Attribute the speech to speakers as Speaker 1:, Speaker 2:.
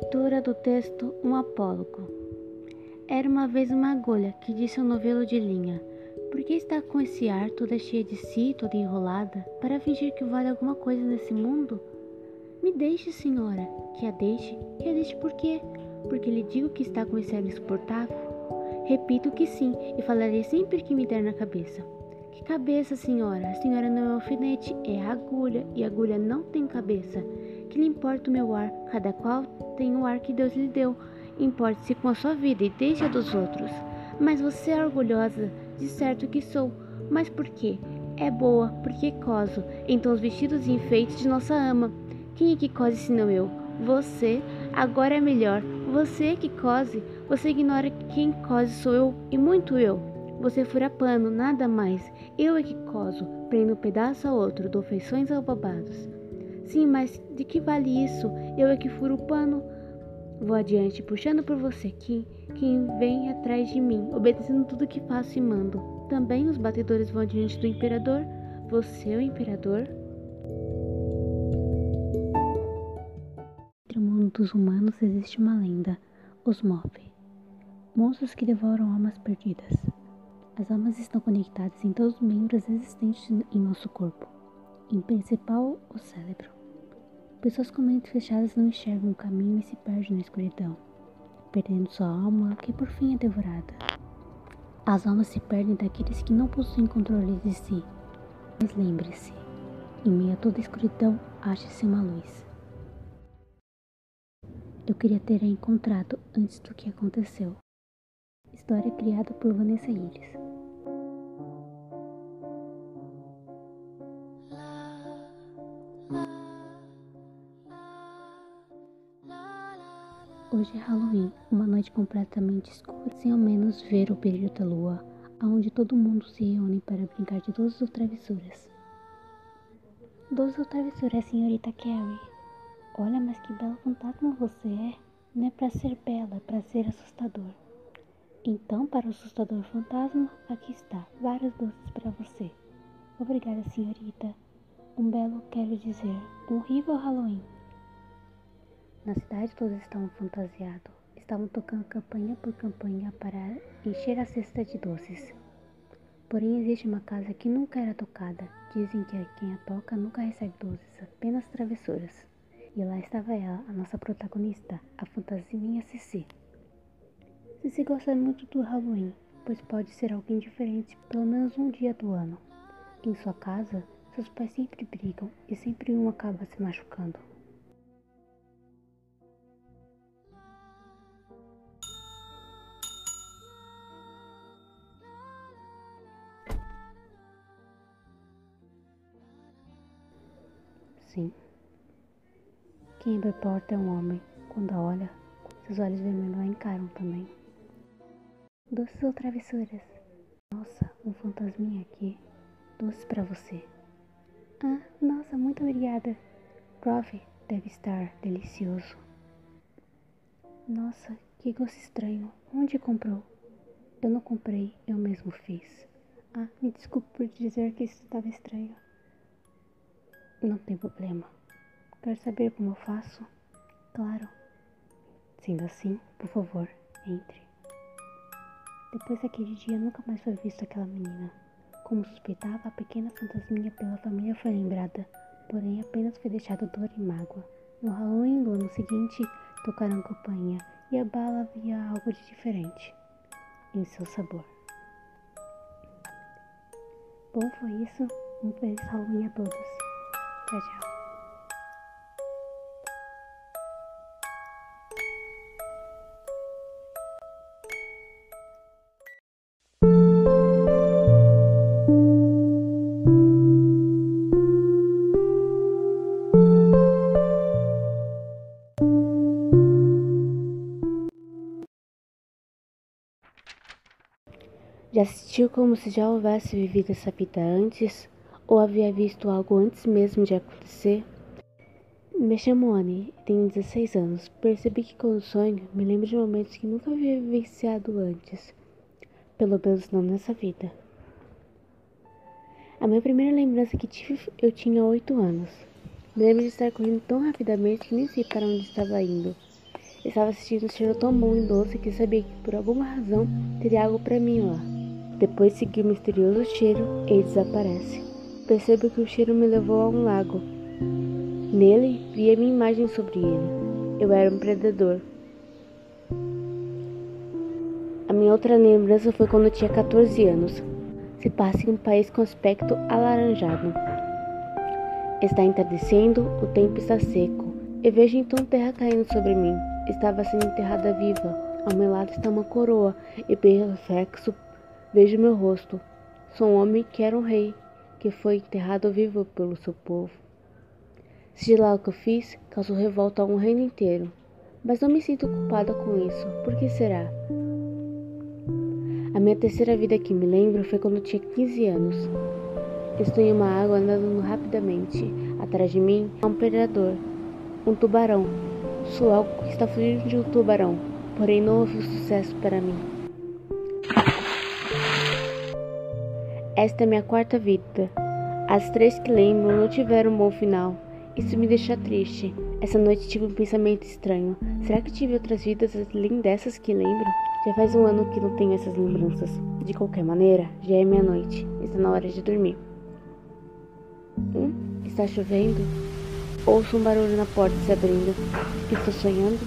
Speaker 1: Leitura do texto Um Apólogo. Era uma vez uma agulha que disse ao novelo de linha: Por que está com esse ar toda cheia de si, toda enrolada, para fingir que vale alguma coisa nesse mundo? Me deixe, senhora. Que a deixe? Que a deixe por quê? Porque lhe digo que está com esse ar insuportável? Repito que sim, e falarei sempre que me der na cabeça. Que cabeça, senhora? A senhora não é alfinete, é agulha, e agulha não tem cabeça. Que lhe importa o meu ar? Cada qual tem o ar que Deus lhe deu. Importe-se com a sua vida e deixe a dos outros. Mas você é orgulhosa, de certo que sou. Mas por quê? É boa, porque coso. Então os vestidos e enfeites de nossa ama. Quem é que cose senão eu? Você. Agora é melhor. Você é que cose. Você ignora que quem cose sou eu e muito eu. Você fura pano, nada mais. Eu é que coso, prendo um pedaço a outro, dou feições ao babados. Sim, mas de que vale isso? Eu é que furo o pano. Vou adiante, puxando por você, que quem vem atrás de mim, obedecendo tudo que faço e mando. Também os batedores vão adiante do imperador. Você é o imperador?
Speaker 2: Entre o mundo dos humanos existe uma lenda, os Mob. Monstros que devoram almas perdidas. As almas estão conectadas em todos os membros existentes em nosso corpo, em principal o cérebro. Pessoas com mentes fechadas não enxergam o caminho e se perdem na escuridão, perdendo sua alma, que por fim é devorada. As almas se perdem daqueles que não possuem controle de si. Mas lembre-se, em meio a toda a escuridão, ache-se uma luz. Eu queria ter a encontrado antes do que aconteceu. História criada por Vanessa Iris. É Halloween, uma noite completamente escura, sem ao menos ver o brilho da lua, aonde todo mundo se reúne para brincar de doces ou travessuras. Doces ou travessuras, senhorita Carrie? Olha, mas que belo fantasma você é! Não é para ser bela, é para ser assustador. Então, para o assustador fantasma, aqui está, vários doces para você. Obrigada, senhorita. Um belo, quero dizer, um horrível Halloween. Na cidade todos estavam fantasiados. Estavam tocando campanha por campanha para encher a cesta de doces. Porém, existe uma casa que nunca era tocada. Dizem que quem a toca nunca recebe doces, apenas travessuras. E lá estava ela, a nossa protagonista, a fantasminha Cici. Cici gosta muito do Halloween, pois pode ser alguém diferente pelo menos um dia do ano. Em sua casa, seus pais sempre brigam e sempre um acaba se machucando. Sim. Quem abre porta é um homem. Quando olha, seus olhos vermelhos a encaram também. Doces ou travessuras? Nossa, um fantasminha aqui. Doces para você. Ah, nossa, muito obrigada. Prove, deve estar delicioso. Nossa, que gosto estranho. Onde comprou? Eu não comprei, eu mesmo fiz. Ah, me desculpe por dizer que isso estava estranho. Não tem problema. Quer saber como eu faço? Claro. Sendo assim, por favor, entre. Depois daquele dia, nunca mais foi vista aquela menina. Como suspeitava, a pequena fantasminha pela família foi lembrada, porém apenas foi deixada dor e mágoa. No Halloween do ano seguinte, tocaram campainha e a bala havia algo de diferente em seu sabor. Bom, foi isso. Um feliz Halloween a todos. 再见。
Speaker 1: Já assistiu como se já houvesse vivido essa vida antes? Ou havia visto algo antes mesmo de acontecer? Me chamo Anne, tenho 16 anos. Percebi que quando sonho, me lembro de momentos que nunca havia vivenciado antes. Pelo menos não nessa vida. A minha primeira lembrança que tive, eu tinha 8 anos. Me lembro de estar correndo tão rapidamente que nem sei para onde estava indo. Estava sentindo um cheiro tão bom e doce que sabia que por alguma razão teria algo para mim lá. Depois segui o misterioso cheiro e desaparece. Percebo que o cheiro me levou a um lago. Nele vi a minha imagem sobre ele. Eu era um predador. A minha outra lembrança foi quando eu tinha 14 anos. Se passa em um país com aspecto alaranjado. Está entardecendo, o tempo está seco. E vejo então terra caindo sobre mim. Estava sendo enterrada viva. Ao meu lado está uma coroa, e pelo reflexo vejo meu rosto. Sou um homem que era um rei, que foi enterrado vivo pelo seu povo. Seja lá o que eu fiz, causou revolta a um reino inteiro. Mas não me sinto culpada com isso. Por que será? A minha terceira vida que me lembro foi quando tinha 15 anos. Estou em uma água andando rapidamente. Atrás de mim há um predador, um tubarão. Sou algo que está fugindo de um tubarão, porém não houve sucesso para mim. Esta é minha quarta vida. As três que lembro não tiveram um bom final. Isso me deixa triste. Essa noite tive um pensamento estranho. Será que tive outras vidas além dessas que lembro? Já faz um ano que não tenho essas lembranças. De qualquer maneira, já é meia-noite. Está na hora de dormir. Hum? Está chovendo? Ouço um barulho na porta se abrindo. Estou sonhando?